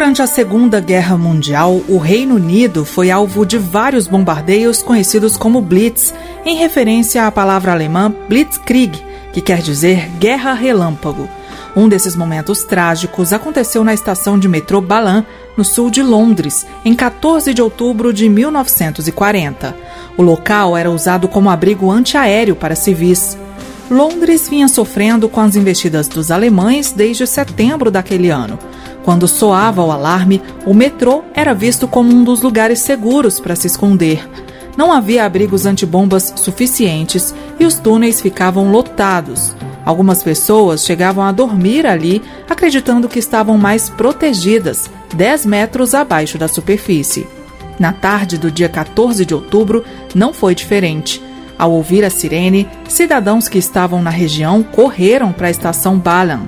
Durante a Segunda Guerra Mundial, o Reino Unido foi alvo de vários bombardeios conhecidos como Blitz, em referência à palavra alemã Blitzkrieg, que quer dizer guerra relâmpago. Um desses momentos trágicos aconteceu na estação de metrô Balan, no sul de Londres, em 14 de outubro de 1940. O local era usado como abrigo antiaéreo para civis. Londres vinha sofrendo com as investidas dos alemães desde setembro daquele ano. Quando soava o alarme, o metrô era visto como um dos lugares seguros para se esconder. Não havia abrigos antibombas suficientes e os túneis ficavam lotados. Algumas pessoas chegavam a dormir ali, acreditando que estavam mais protegidas, 10 metros abaixo da superfície. Na tarde do dia 14 de outubro, não foi diferente. Ao ouvir a sirene, cidadãos que estavam na região correram para a estação Balan.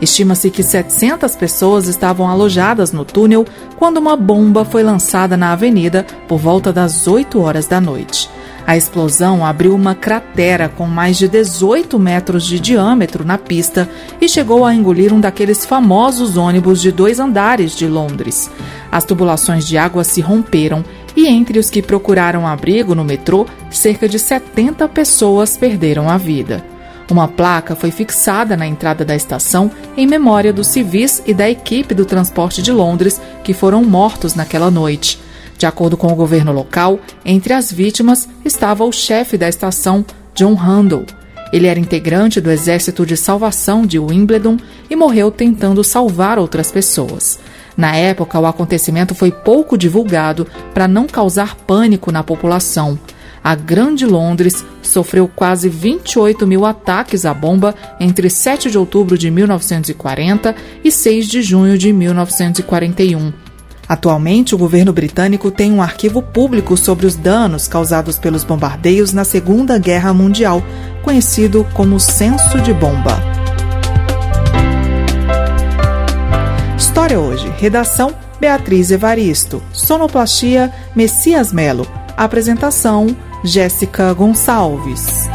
Estima-se que 700 pessoas estavam alojadas no túnel quando uma bomba foi lançada na avenida por volta das 8 horas da noite. A explosão abriu uma cratera com mais de 18 metros de diâmetro na pista e chegou a engolir um daqueles famosos ônibus de dois andares de Londres. As tubulações de água se romperam e entre os que procuraram abrigo no metrô, cerca de 70 pessoas perderam a vida. Uma placa foi fixada na entrada da estação em memória dos civis e da equipe do transporte de Londres que foram mortos naquela noite. De acordo com o governo local, entre as vítimas estava o chefe da estação, John Handel. Ele era integrante do Exército de Salvação de Wimbledon e morreu tentando salvar outras pessoas. Na época, o acontecimento foi pouco divulgado para não causar pânico na população a Grande Londres sofreu quase 28 mil ataques à bomba entre 7 de outubro de 1940 e 6 de junho de 1941. Atualmente, o governo britânico tem um arquivo público sobre os danos causados pelos bombardeios na Segunda Guerra Mundial, conhecido como Censo de Bomba. História hoje. Redação: Beatriz Evaristo. Sonoplastia: Messias Melo. Apresentação: Jéssica Gonçalves.